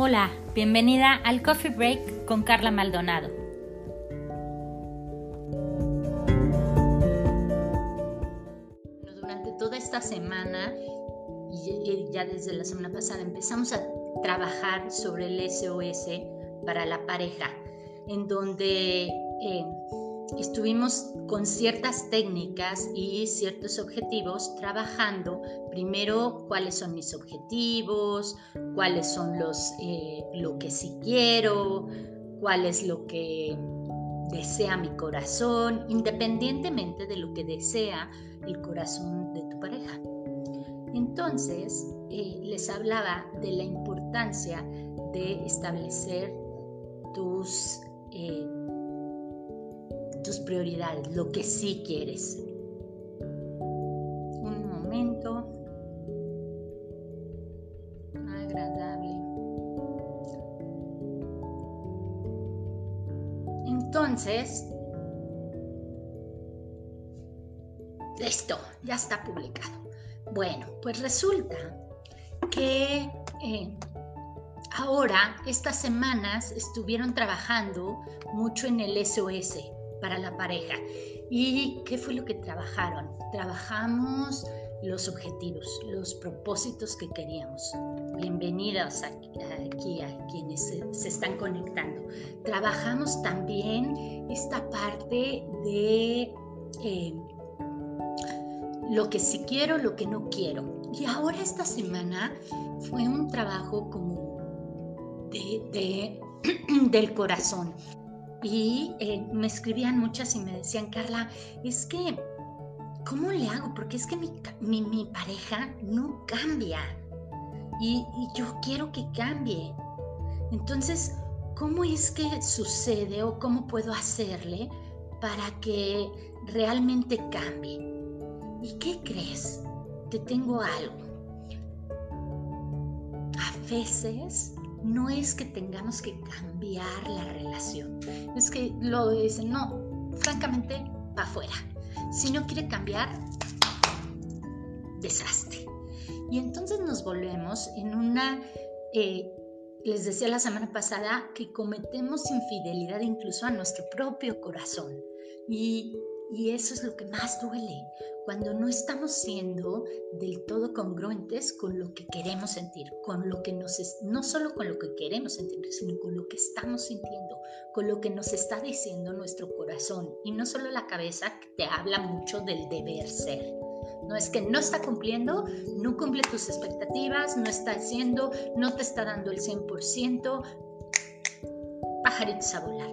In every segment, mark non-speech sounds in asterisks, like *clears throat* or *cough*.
Hola, bienvenida al Coffee Break con Carla Maldonado. Durante toda esta semana y ya desde la semana pasada empezamos a trabajar sobre el SOS para la pareja, en donde eh, estuvimos con ciertas técnicas y ciertos objetivos trabajando primero cuáles son mis objetivos, cuáles son los eh, lo que sí quiero, cuál es lo que desea mi corazón, independientemente de lo que desea el corazón de tu pareja. Entonces, eh, les hablaba de la importancia de establecer tus eh, tus prioridades, lo que sí quieres. Un momento agradable. Entonces, listo, ya está publicado. Bueno, pues resulta que eh, ahora, estas semanas, estuvieron trabajando mucho en el SOS, para la pareja. ¿Y qué fue lo que trabajaron? Trabajamos los objetivos, los propósitos que queríamos. Bienvenidos aquí, a quienes se, están conectando. Trabajamos también esta parte de eh, lo que sí quiero, lo que no quiero. Y ahora esta semana fue un trabajo como de, *clears throat* del corazón. Y eh, me escribían muchas y me decían, Carla, es que, ¿cómo le hago? Porque es que mi, mi, pareja no cambia y, y yo quiero que cambie. Entonces, ¿cómo es que sucede o cómo puedo hacerle para que realmente cambie? ¿Y qué crees? Te tengo algo. A veces no es que tengamos que cambiar la relación, es que lo dicen, no, francamente, para afuera. Si no quiere cambiar, desastre. Y entonces nos volvemos en una, eh, les decía la semana pasada, que cometemos infidelidad incluso a nuestro propio corazón. Y, y eso es lo que más duele, cuando no estamos siendo del todo congruentes con lo que queremos sentir, con lo que nos no solo con lo que queremos sentir, sino con lo que estamos sintiendo, con lo que nos está diciendo nuestro corazón y no solo la cabeza que te habla mucho del deber ser. No es que no está cumpliendo, no cumple tus expectativas, no está haciendo, no te está dando el 100%. Pajaritos a volar.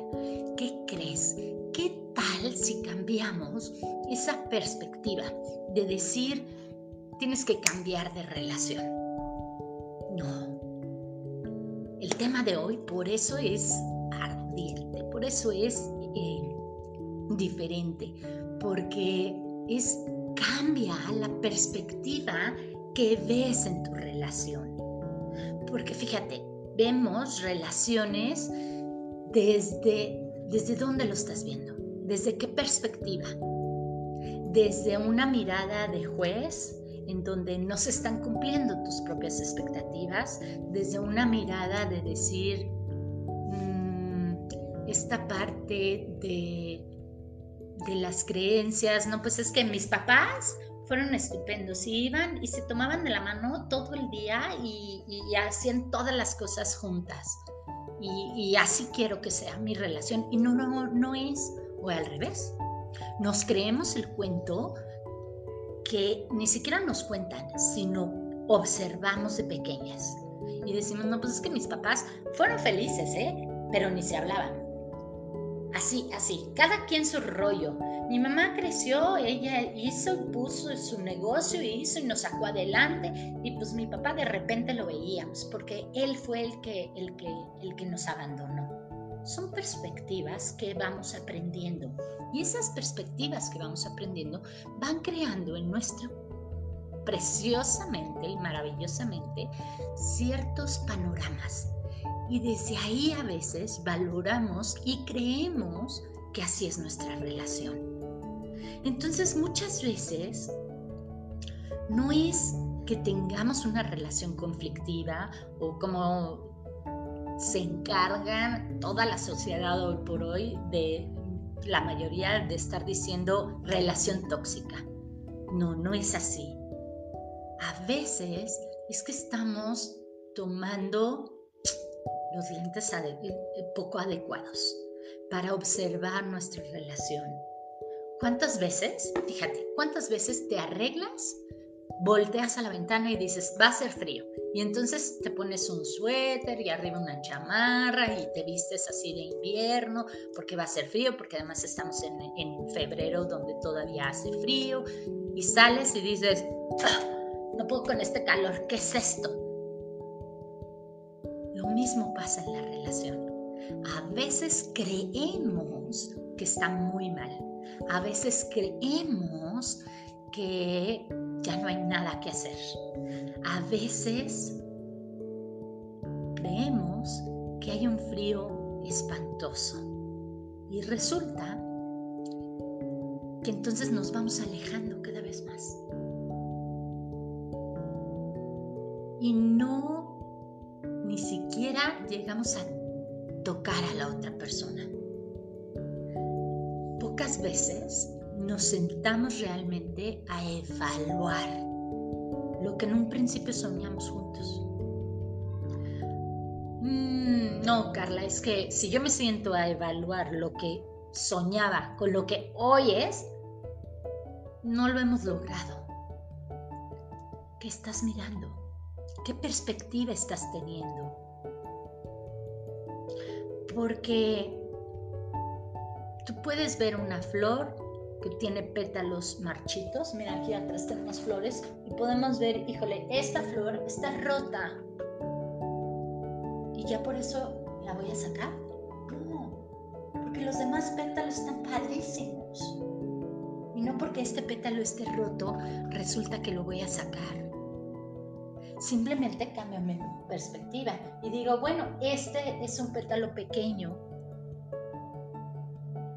¿Qué crees? ¿Qué tal si cambiamos esa perspectiva de decir, tienes que cambiar de relación? No. El tema de hoy por eso es ardiente, por eso es eh, diferente, porque es cambia la perspectiva que ves en tu relación. Porque fíjate, vemos relaciones desde ¿Desde dónde lo estás viendo? ¿Desde qué perspectiva? ¿Desde una mirada de juez en donde no se están cumpliendo tus propias expectativas? ¿Desde una mirada de decir, mm, esta parte de, las creencias, no, pues es que mis papás fueron estupendos y iban y se tomaban de la mano todo el día y, y hacían todas las cosas juntas y, así quiero que sea mi relación. Y no, no, no es, o al revés. Nos creemos el cuento que ni siquiera nos cuentan, sino observamos de pequeñas. Y decimos, no, pues es que mis papás fueron felices, ¿eh? Pero ni se hablaban. Así, así, cada quien su rollo. Mi mamá creció, ella hizo, puso su negocio, hizo y nos sacó adelante y pues mi papá de repente lo veíamos porque él fue el que, el que, el que nos abandonó. Son perspectivas que vamos aprendiendo y esas perspectivas que vamos aprendiendo van creando en nuestro preciosamente y maravillosamente ciertos panoramas y desde ahí a veces valoramos y creemos que así es nuestra relación. Entonces muchas veces no es que tengamos una relación conflictiva o como se encargan toda la sociedad hoy por hoy de la mayoría de estar diciendo relación tóxica. No, no es así. A veces es que estamos tomando los lentes poco adecuados para observar nuestra relación. ¿Cuántas veces, fíjate, cuántas veces te arreglas, volteas a la ventana y dices, va a ser frío? Y entonces te pones un suéter y arriba una chamarra y te vistes así de invierno porque va a ser frío, porque además estamos en, febrero donde todavía hace frío y sales y dices, ah, no puedo con este calor, ¿qué es esto? mismo pasa en la relación. A veces creemos que está muy mal. A veces creemos que ya no hay nada que hacer. A veces creemos que hay un frío espantoso. Y resulta que entonces nos vamos alejando cada vez más. Y no ni siquiera llegamos a tocar a la otra persona. Pocas veces nos sentamos realmente a evaluar lo que en un principio soñamos juntos. Mm, no, Carla, es que si yo me siento a evaluar lo que soñaba con lo que hoy es, no lo hemos logrado. ¿Qué estás mirando? ¿Qué perspectiva estás teniendo? Porque tú puedes ver una flor tiene pétalos marchitos. Mira, aquí atrás tenemos flores y podemos ver, híjole, esta flor está rota. Y ya por eso la voy a sacar. No, porque los demás pétalos están padrísimos. Y no porque este pétalo esté roto, resulta que lo voy a sacar. Simplemente cambio mi perspectiva y digo, bueno, este es un pétalo pequeño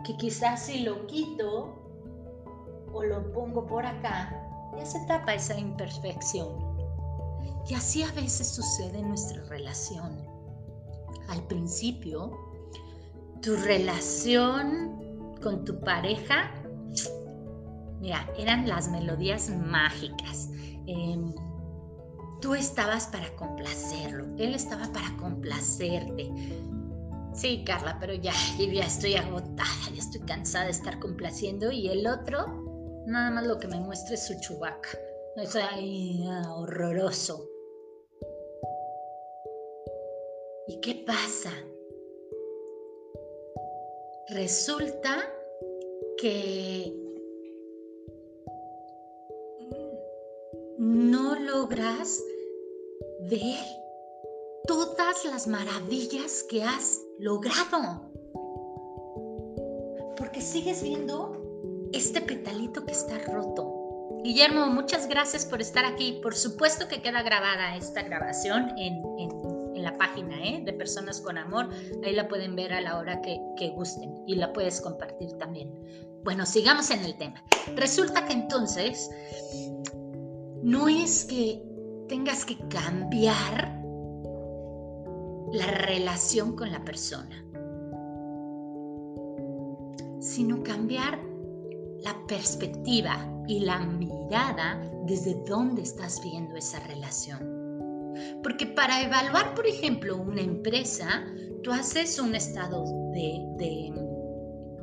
que quizás si lo quito o lo pongo por acá, ya se tapa esa imperfección. Y así a veces sucede en nuestra relación. Al principio, tu relación con tu pareja, mira, eran las melodías mágicas. Em, Tú estabas para complacerlo, él estaba para complacerte. Sí, Carla, pero ya, ya estoy agotada, ya estoy cansada de estar complaciendo y el otro, nada más lo que me muestra es su chubaca. Es ahí, ah, horroroso. ¿Y qué pasa? Resulta que no logras ver todas las maravillas que has logrado. Porque sigues viendo este petalito que está roto. Guillermo, muchas gracias por estar aquí. Por supuesto que queda grabada esta grabación en, la página ¿eh? de Personas con Amor. Ahí la pueden ver a la hora que gusten y la puedes compartir también. Bueno, sigamos en el tema. Resulta que entonces no es que tengas que cambiar la relación con la persona, sino cambiar la perspectiva y la mirada desde dónde estás viendo esa relación. Porque para evaluar, por ejemplo, una empresa, tú haces un estado de,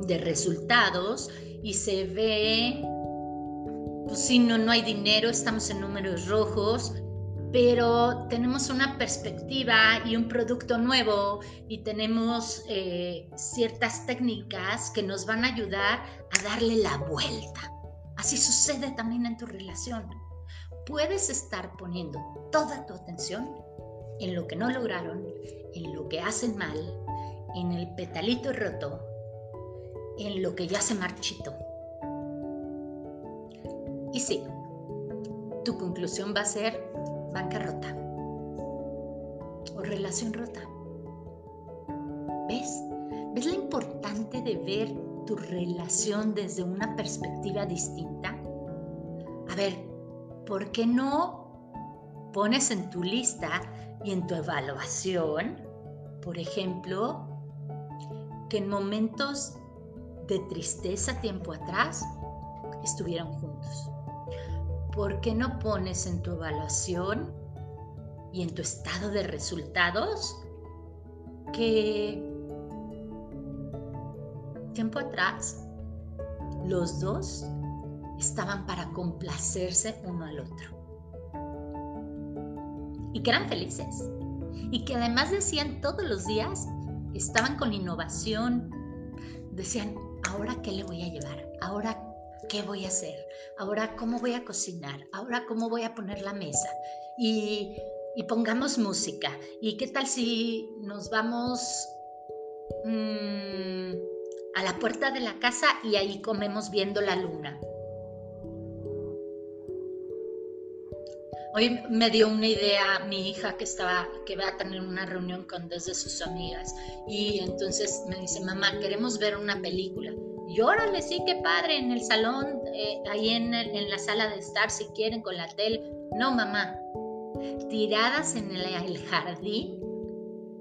de resultados y se ve pues sí, no, no hay dinero, estamos en números rojos, pero tenemos una perspectiva y un producto nuevo y tenemos eh, ciertas técnicas que nos van a ayudar a darle la vuelta. Así sucede también en tu relación. Puedes estar poniendo toda tu atención en lo que no lograron, en lo que hacen mal, en el petalito roto, en lo que ya se marchitó y sí, tu conclusión va a ser bancarrota o relación rota. ¿Ves? ¿Ves lo importante de ver tu relación desde una perspectiva distinta? A ver, ¿por qué no pones en tu lista y en tu evaluación por ejemplo, que en momentos de tristeza tiempo atrás estuvieron juntos. ¿Por qué no pones en tu evaluación y en tu estado de resultados que tiempo atrás los dos estaban para complacerse uno al otro? Y que eran felices. Y que además decían todos los días, estaban con innovación, decían, ahora qué le voy a llevar, ahora qué voy a hacer, ahora cómo voy a cocinar, ahora cómo voy a poner la mesa. Y, pongamos música. ¿Y qué tal si nos vamos mm, a la puerta de la casa y ahí comemos viendo la luna? Hoy me dio una idea mi hija que estaba, que va a tener una reunión con dos de sus amigas y entonces me dice, mamá, queremos ver una película. Y órale, sí, qué padre, en el salón, eh, ahí en, en, la sala de estar, si quieren, con la tele. No, mamá, tiradas en el, el jardín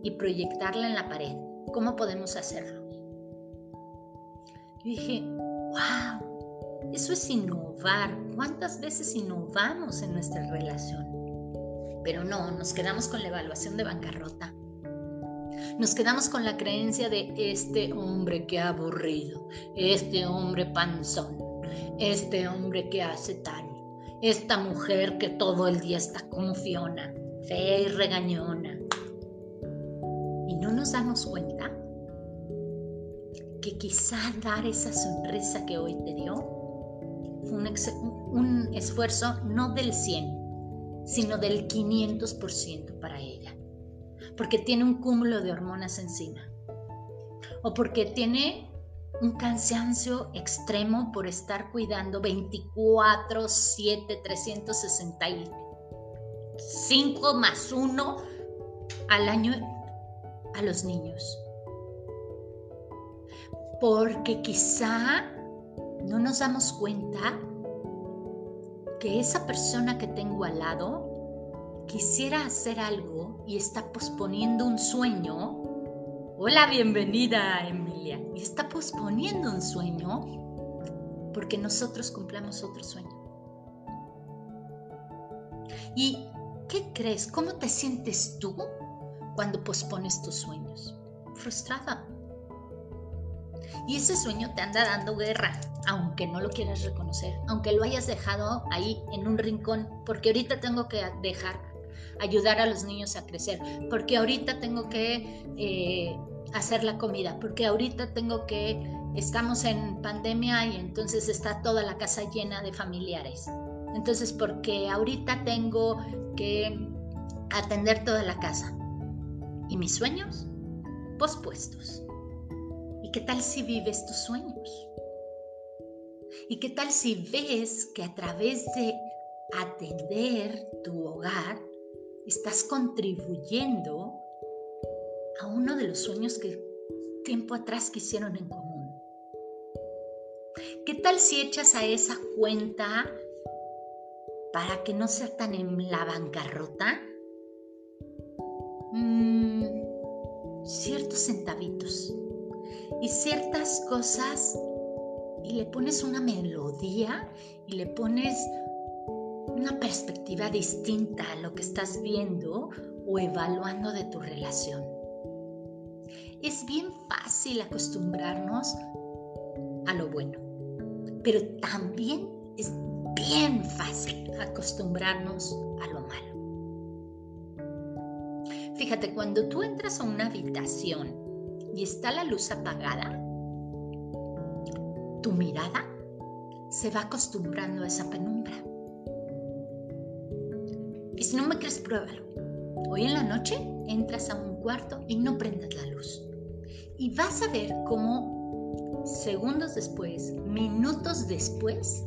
y proyectarla en la pared. ¿Cómo podemos hacerlo? Yo dije, wow, eso es innovar. ¿Cuántas veces innovamos en nuestra relación? Pero no, nos quedamos con la evaluación de bancarrota. Nos quedamos con la creencia de este hombre que aburrido, este hombre panzón, este hombre que hace tal, esta mujer que todo el día está como Fiona, fea y regañona. Y no nos damos cuenta que quizá dar esa sonrisa que hoy te dio un, esfuerzo no del 100, sino del 500% para ella, porque tiene un cúmulo de hormonas encima, o porque tiene un cansancio extremo por estar cuidando 24, 7, 365 más 1 al año a los niños. Porque quizá no nos damos cuenta que esa persona que tengo al lado quisiera hacer algo y está posponiendo un sueño. Hola, bienvenida Emilia. Y está posponiendo un sueño porque nosotros cumplamos otro sueño. ¿Y qué crees? ¿Cómo te sientes tú cuando pospones tus sueños? Frustrada. Y ese sueño te anda dando guerra, aunque no lo quieras reconocer, aunque lo hayas dejado ahí en un rincón, porque ahorita tengo que dejar, ayudar a los niños a crecer, porque ahorita tengo que eh, hacer la comida, porque ahorita tengo que, estamos en pandemia y entonces está toda la casa llena de familiares. Entonces, porque ahorita tengo que atender toda la casa. ¿Y mis sueños? Pospuestos. ¿Y qué tal si vives tus sueños? ¿Y qué tal si ves que a través de atender tu hogar estás contribuyendo a uno de los sueños que tiempo atrás quisieron en común? ¿Qué tal si echas a esa cuenta para que no sea tan en la bancarrota? Mm, ciertos centavitos y ciertas cosas y le pones una melodía y le pones una perspectiva distinta a lo que estás viendo o evaluando de tu relación. Es bien fácil acostumbrarnos a lo bueno, pero también es bien fácil acostumbrarnos a lo malo. Fíjate, cuando tú entras a una habitación y está la luz apagada, tu mirada se va acostumbrando a esa penumbra. Si no me crees, pruébalo. Hoy en la noche entras a un cuarto y no prendas la luz. Y vas a ver cómo segundos después, minutos después,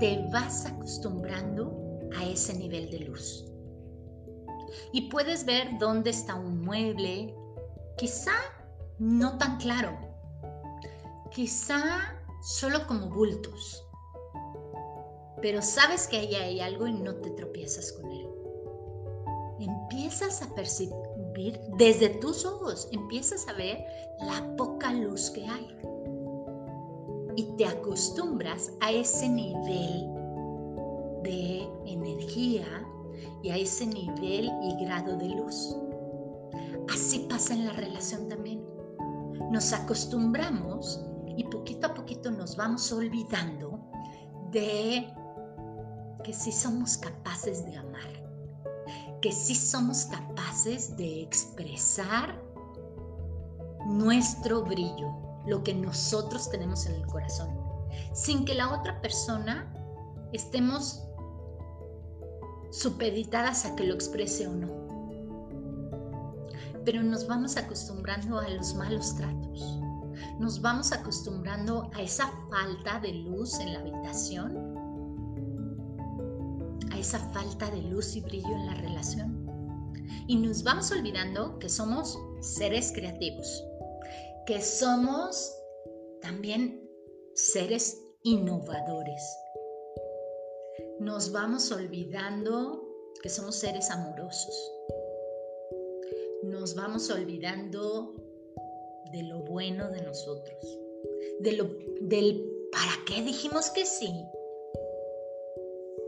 te vas acostumbrando a ese nivel de luz. Y puedes ver dónde está un mueble, quizá no tan claro. Quizá solo como bultos. Pero sabes que ahí hay algo y no te tropiezas con él. Empiezas a vivir desde tus ojos. Empiezas a ver la poca luz que hay. Y te acostumbras a ese nivel de energía y a ese nivel y grado de luz. Así pasa en la relación también. Nos acostumbramos y poquito a poquito nos vamos olvidando de que sí somos capaces de amar, que sí somos capaces de expresar nuestro brillo, lo que nosotros tenemos en el corazón, sin que la otra persona estemos supeditadas a que lo exprese o no. Pero nos vamos acostumbrando a los malos tratos, nos vamos acostumbrando a esa falta de luz en la habitación, esa falta de luz y brillo en la relación. Y nos vamos olvidando que somos seres creativos, que somos también seres innovadores. Nos vamos olvidando que somos seres amorosos. Nos vamos olvidando de lo bueno de nosotros, de lo, del para qué dijimos que sí.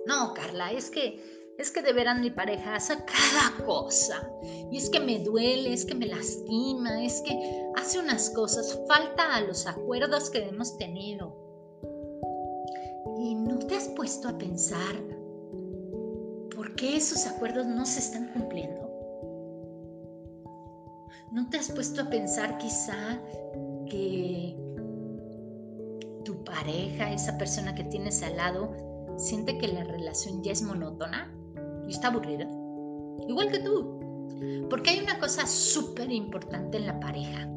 No, Carla, es que es que de veras mi pareja hace cada cosa. Y es que me duele, es que me lastima, es que hace unas cosas, falta a los acuerdos que hemos tenido. ¿Y no te has puesto a pensar por qué esos acuerdos no se están cumpliendo? ¿No te has puesto a pensar quizá que tu pareja, esa persona que tienes al lado, siente que la relación ya es monótona y está aburrida? Igual que tú. Porque hay una cosa súper importante en la pareja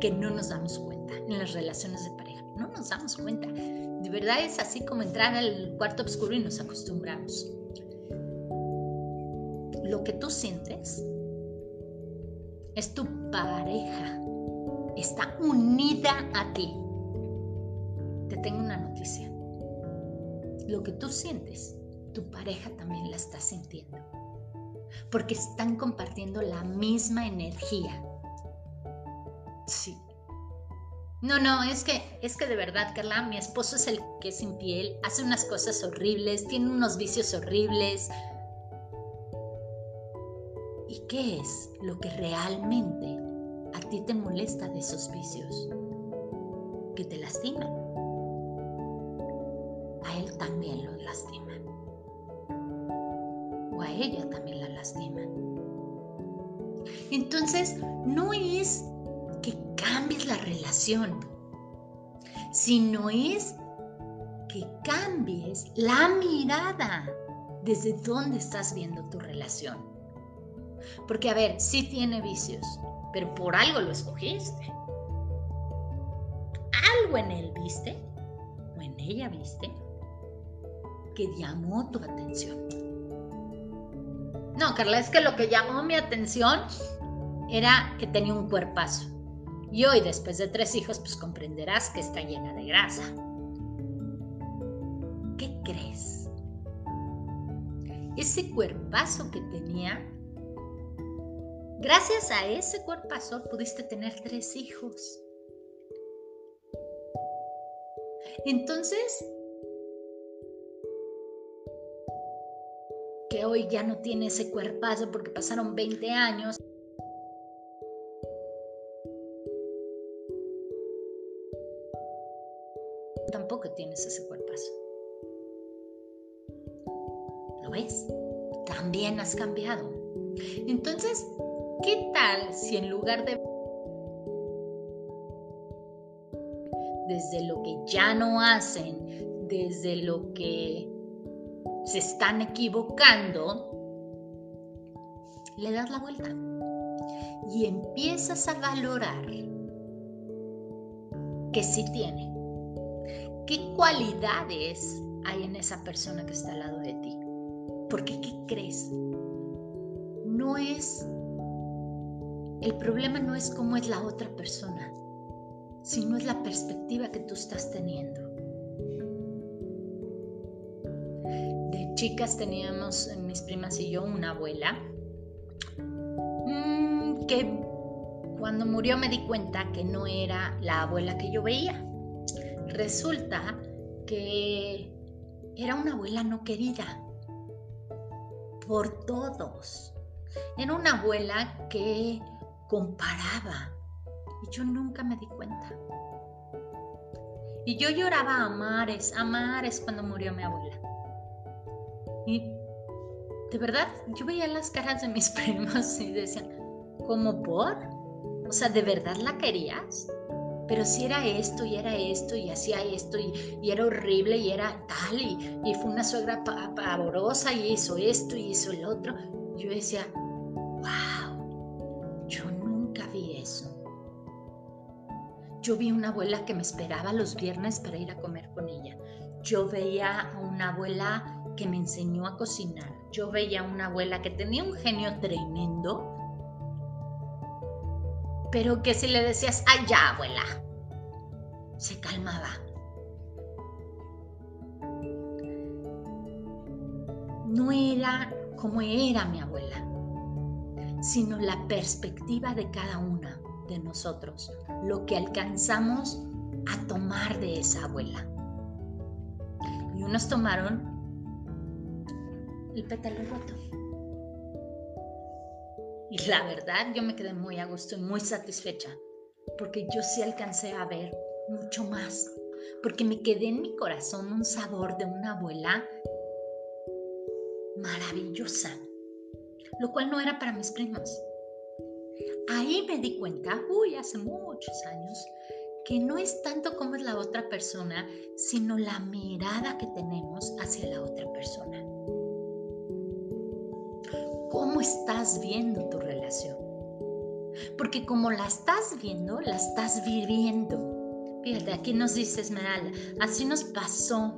que no nos damos cuenta, en las relaciones de pareja. No nos damos cuenta. De verdad es así como entrar al cuarto oscuro y nos acostumbramos. Lo que tú sientes es tu pareja. Está unida a ti. Te tengo una noticia. Lo que tú sientes, tu pareja también la está sintiendo. Porque están compartiendo la misma energía. Sí. No, no, es que, es que de verdad, Carla, mi esposo es el que es infiel, hace unas cosas horribles, tiene unos vicios horribles, ¿Y qué es lo que realmente a ti te molesta de esos vicios? Que te lastiman. También lo lastiman. O a ella también la lastiman. Entonces, no es que cambies la relación, sino es que cambies la mirada desde dónde estás viendo tu relación. Porque, a ver, sí tiene vicios, pero por algo lo escogiste. Algo en él viste, o en ella viste, que llamó tu atención. No, Carla, es que lo que llamó mi atención era que tenía un cuerpazo. Y hoy, después de tres hijos, pues comprenderás que está llena de grasa. ¿Qué crees? Ese cuerpazo que tenía Gracias a ese cuerpazo pudiste tener tres hijos. Entonces, que hoy ya no tiene ese cuerpazo porque pasaron 20 años. Tampoco tienes ese cuerpazo. ¿Lo ves? También has cambiado. Entonces, ¿Qué tal si en lugar de desde lo que ya no hacen, desde lo que se están equivocando, le das la vuelta y empiezas a valorar que sí tiene, qué cualidades hay en esa persona que está al lado de ti. Porque, ¿qué crees? No es el problema no es cómo es la otra persona, sino es la perspectiva que tú estás teniendo. Chicas teníamos, mis primas y yo, una abuela. Mm, que cuando murió me di cuenta que no era la abuela que yo veía. Resulta que era una abuela no querida por todos. Era una abuela que comparaba y yo nunca me di cuenta. Y yo lloraba a mares, a mares cuando murió mi abuela. Y de verdad, yo veía las caras de mis *laughs* primos y decían, ¿cómo por? O sea, ¿de verdad la querías? Pero si era esto y era esto y hacía esto y, era horrible y era tal y, y fue una suegra pavorosa y hizo esto y hizo el otro. Yo decía, wow, yo nunca vi eso. Yo vi una abuela que me esperaba los viernes para ir a comer con ella. Yo veía a una abuela que me enseñó a cocinar. Yo veía a una abuela que tenía un genio tremendo, pero que si le decías, ay ya, abuela, se calmaba. No era como era mi abuela, sino la perspectiva de cada una de nosotros, lo que alcanzamos a tomar de esa abuela. Y unos tomaron el pétalo roto. Y la verdad, yo me quedé muy a gusto y muy satisfecha, porque yo sí alcancé a ver mucho más, porque me quedé en mi corazón un sabor de una abuela maravillosa, lo cual no era para mis primos. Ahí me di cuenta, uy, hace muchos años, que no es tanto como es la otra persona, sino la mirada que tenemos hacia la otra persona. ¿Cómo estás viendo tu relación? Porque como la estás viendo, la estás viviendo. Fíjate, aquí nos dice Esmeralda, así nos pasó.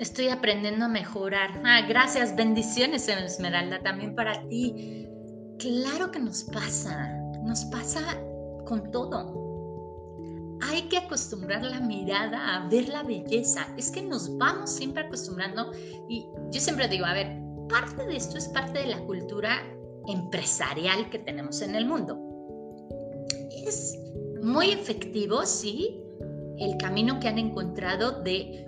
Estoy aprendiendo a mejorar. Ah, gracias, bendiciones Esmeralda, también para ti. Claro que nos pasa, nos pasa con todo hay que acostumbrar la mirada a ver la belleza. Es que nos vamos siempre acostumbrando y yo siempre digo, a ver, parte de esto es parte de la cultura empresarial que tenemos en el mundo. Es muy efectivo, sí, el camino que han encontrado de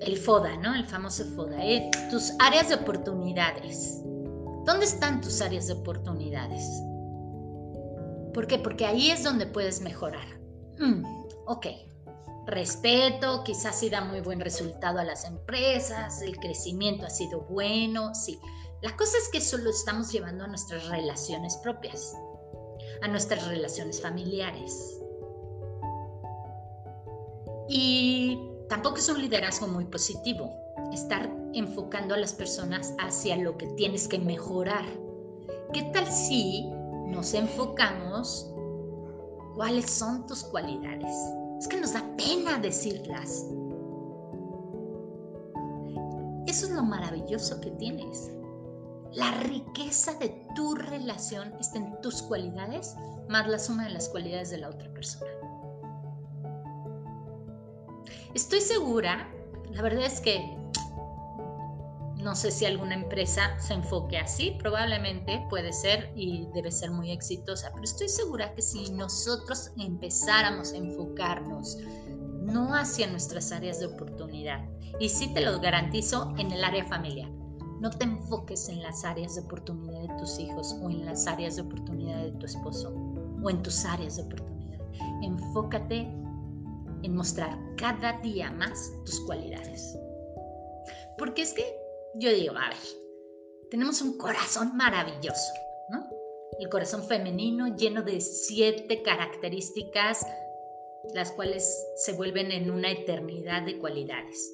el FODA, ¿no? El famoso FODA, ¿eh? tus áreas de oportunidades. ¿Dónde están tus áreas de oportunidades? ¿Por qué? Porque ahí es donde puedes mejorar. Mm, ok, respeto, quizás sí da muy buen resultado a las empresas, el crecimiento ha sido bueno, sí. La cosa es que eso lo estamos llevando a nuestras relaciones propias, a nuestras relaciones familiares. Y tampoco es un liderazgo muy positivo, estar enfocando a las personas hacia lo que tienes que mejorar. ¿Qué tal si nos enfocamos cuáles son tus cualidades. Es que nos da pena decirlas. Eso es lo maravilloso que tienes. La riqueza de tu relación está en tus cualidades más la suma de las cualidades de la otra persona. Estoy segura, la verdad es que no sé si alguna empresa se enfoque así, probablemente puede ser y debe ser muy exitosa, pero estoy segura que si nosotros empezáramos a enfocarnos no hacia nuestras áreas de oportunidad, y sí te lo garantizo en el área familiar, no te enfoques en las áreas de oportunidad de tus hijos o en las áreas de oportunidad de tu esposo o en tus áreas de oportunidad. Enfócate en mostrar cada día más tus cualidades. Porque es que yo digo, a ver, tenemos un corazón maravilloso, ¿no? El corazón femenino lleno de siete características, las cuales se vuelven en una eternidad de cualidades.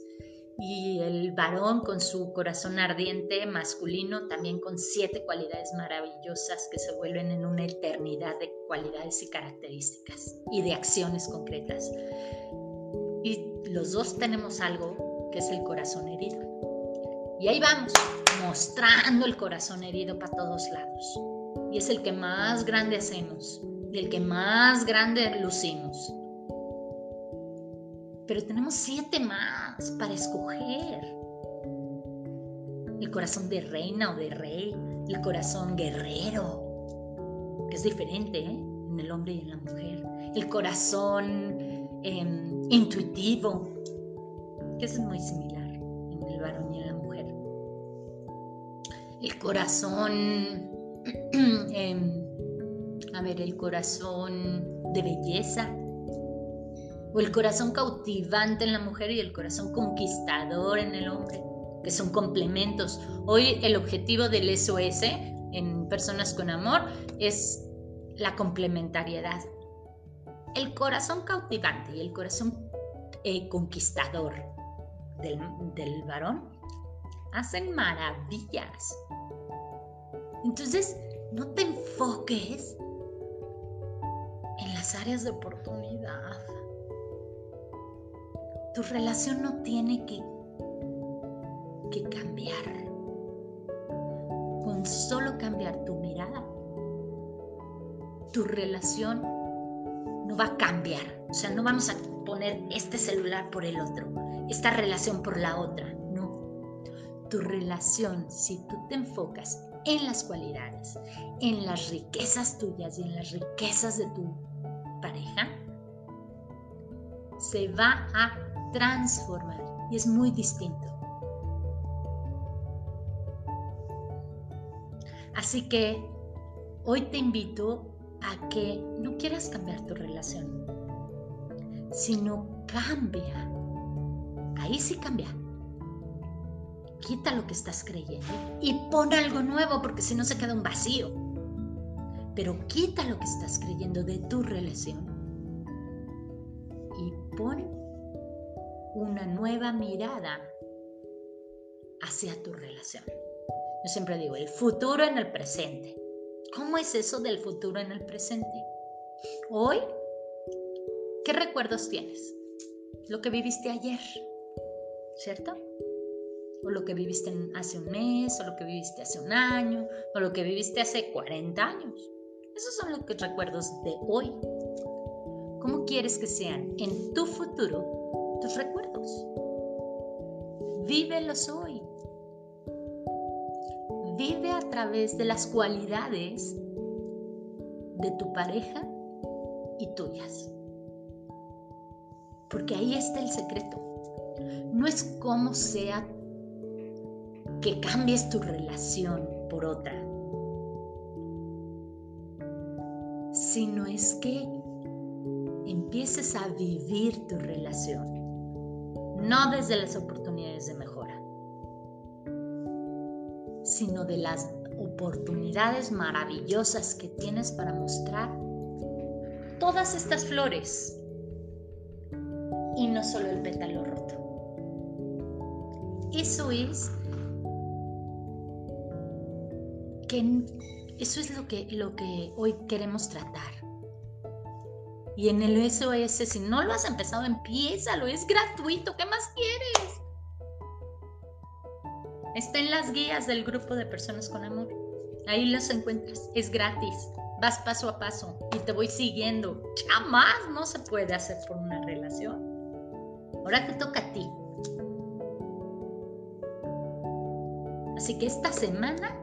Y el varón con su corazón ardiente masculino, también con siete cualidades maravillosas que se vuelven en una eternidad de cualidades y características y de acciones concretas. Y los dos tenemos algo que es el corazón herido. Y ahí vamos, mostrando el corazón herido para todos lados. Y es el que más grande hacemos, y el que más grande lucimos. Pero tenemos siete más para escoger. El corazón de reina o de rey, el corazón guerrero, que es diferente ¿eh? en el hombre y en la mujer, el corazón em, intuitivo, que es muy similar en el varón y el corazón, *clears throat* em, a ver, el corazón de belleza, o el corazón cautivante en la mujer y el corazón conquistador en el hombre que son complementos. Hoy el objetivo del SOS en personas con amor es la complementariedad. El corazón cautivante y el corazón eh, conquistador del, del varón hacen maravillas. Entonces, no te enfoques en las áreas de oportunidad. Tu relación no tiene que que cambiar. Con solo cambiar tu mirada, tu relación no va a cambiar. O sea, no vamos a poner este celular por el otro, esta relación por la otra. No. Tu relación, si tú te enfocas en las cualidades, en las riquezas tuyas y en las riquezas de tu pareja, se va a transformar y es muy distinto. Así que hoy te invito a que no quieras cambiar tu relación, sino cambia. Ahí sí cambia. Quita lo que estás creyendo y pon algo nuevo porque si no se queda un vacío. Pero quita lo que estás creyendo de tu relación y pon una nueva mirada hacia tu relación. Yo siempre digo, el futuro en el presente. ¿Cómo es eso del futuro en el presente? Hoy, ¿qué recuerdos tienes? Lo que viviste ayer, ¿cierto? O lo que viviste hace un mes, o lo que viviste hace un año, o lo que viviste hace 40 años. Esos son los recuerdos de hoy. ¿Cómo quieres que sean en tu futuro tus recuerdos? Vívelos hoy vive a través de las cualidades de tu pareja y tuyas. Porque ahí está el secreto. No es como sea que cambies tu relación por otra, sino es que empieces a vivir tu relación, no desde las oportunidades de mejor sino de las oportunidades maravillosas que tienes para mostrar todas estas flores y no solo el pétalo roto. Eso es que eso es lo que, lo que hoy queremos tratar. Y en el SOS, si no lo has empezado, empiézalo, es gratuito, ¿qué más quieres? Está en las guías del grupo de personas con amor. Ahí los encuentras. Es gratis. Vas paso a paso y te voy siguiendo. Jamás no se puede hacer por una relación. Ahora te toca a ti. Así que esta semana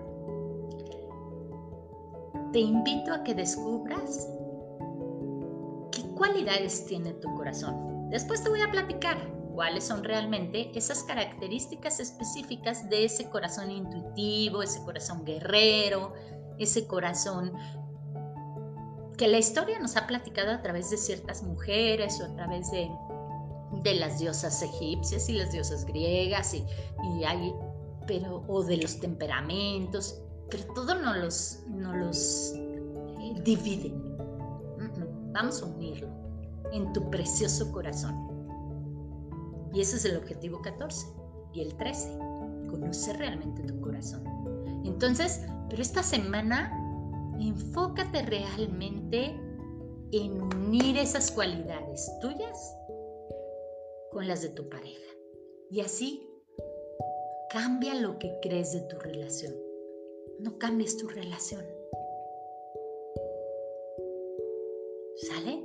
te invito a que descubras qué cualidades tiene tu corazón. Después te voy a platicar cuáles son realmente esas características específicas de ese corazón intuitivo, ese corazón guerrero, ese corazón que la historia nos ha platicado a través de ciertas mujeres o a través de, de las diosas egipcias y las diosas griegas y, hay, pero, o de los temperamentos, pero todo no los, no los eh, divide. Vamos a unirlo en tu precioso corazón. Y ese es el objetivo 14 y el 13. Conocer realmente tu corazón. Entonces, pero esta semana, enfócate realmente en unir esas cualidades tuyas con las de tu pareja. Y así cambia lo que crees de tu relación. No cambies tu relación. ¿Sale?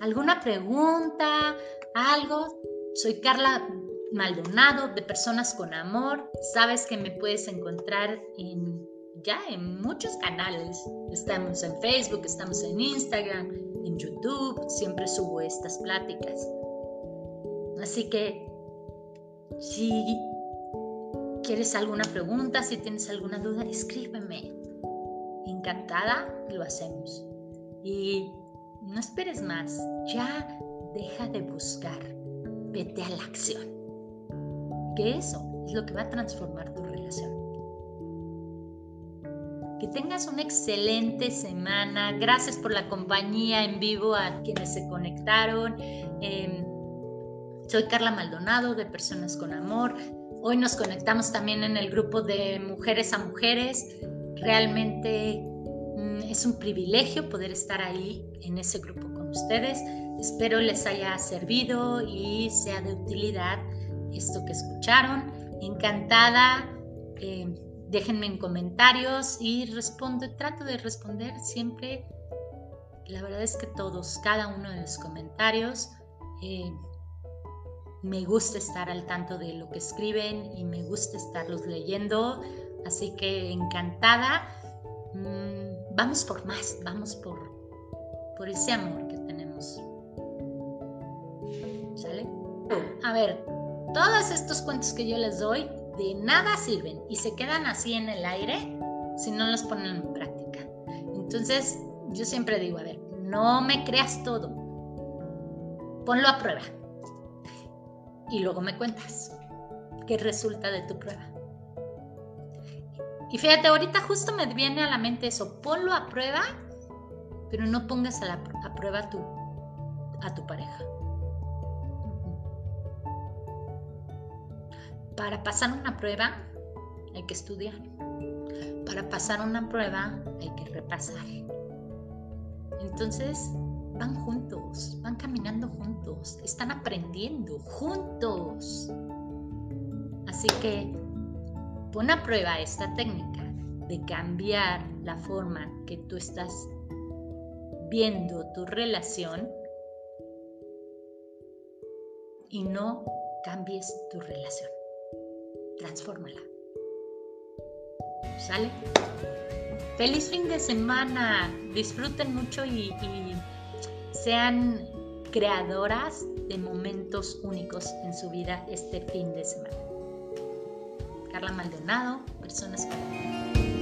¿Alguna pregunta? ¿Algo? Soy Carla Maldonado de Personas con Amor. Sabes que me puedes encontrar en, ya en muchos canales. Estamos en Facebook, estamos en Instagram, en YouTube, siempre subo estas pláticas. Así que si quieres alguna pregunta, si tienes alguna duda, escríbeme. Encantada lo hacemos. Y no esperes más, ya deja de buscar, vete a la acción. Que eso es lo que va a transformar tu relación. Que tengas una excelente semana. Gracias por la compañía en vivo a quienes se conectaron. Em, soy Carla Maldonado de Personas con Amor. Hoy nos conectamos también en el grupo de Mujeres a Mujeres. Realmente mm, es un privilegio poder estar ahí en ese grupo con ustedes. Espero les haya servido y sea de utilidad esto que escucharon. Encantada. Eh, déjenme en comentarios y respondo. Trato de responder siempre. La verdad es que todos, cada uno de los comentarios. Eh, me gusta estar al tanto de lo que escriben y me gusta estarlos leyendo. Así que encantada. Mm, vamos por más, vamos por, por ese amor que tenemos. ¿Sale? A ver, todos estos cuentos que yo les doy de nada sirven y se quedan así en el aire si no los ponen en práctica. Entonces, yo siempre digo, a ver, no me creas todo. Ponlo a prueba y luego me cuentas qué resulta de tu prueba. Y fíjate, ahorita justo me viene a la mente eso, ponlo a prueba, pero no pongas a, la, prueba a tu, a tu pareja. Para pasar una prueba hay que estudiar. Para pasar una prueba hay que repasar. Entonces, van juntos, van caminando juntos, están aprendiendo juntos. Así que pon a prueba esta técnica de cambiar la forma que tú estás viendo tu relación y no cambies tu relación. Transfórmala. ¿Sale? Feliz fin de semana. Disfruten mucho y, y sean creadoras de momentos únicos en su vida este fin de semana. Carla Maldonado, Personas con